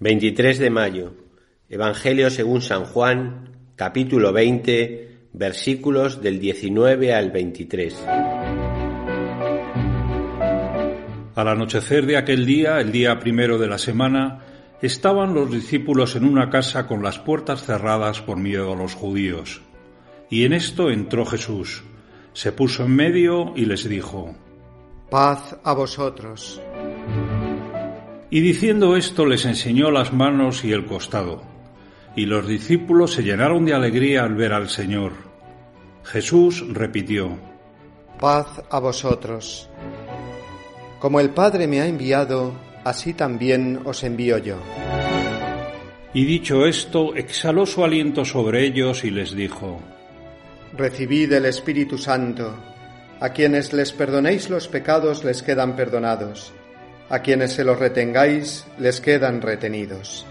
23 de mayo. Evangelio según San Juan, capítulo 20, versículos del 19 al 23. Al anochecer de aquel día, el día primero de la semana, estaban los discípulos en una casa con las puertas cerradas por miedo a los judíos. Y en esto entró Jesús, se puso en medio y les dijo, Paz a vosotros. Y diciendo esto les enseñó las manos y el costado. Y los discípulos se llenaron de alegría al ver al Señor. Jesús repitió, Paz a vosotros. Como el Padre me ha enviado, así también os envío yo. Y dicho esto, exhaló su aliento sobre ellos y les dijo, Recibid el Espíritu Santo. A quienes les perdonéis los pecados les quedan perdonados a quienes se los retengáis les quedan retenidos.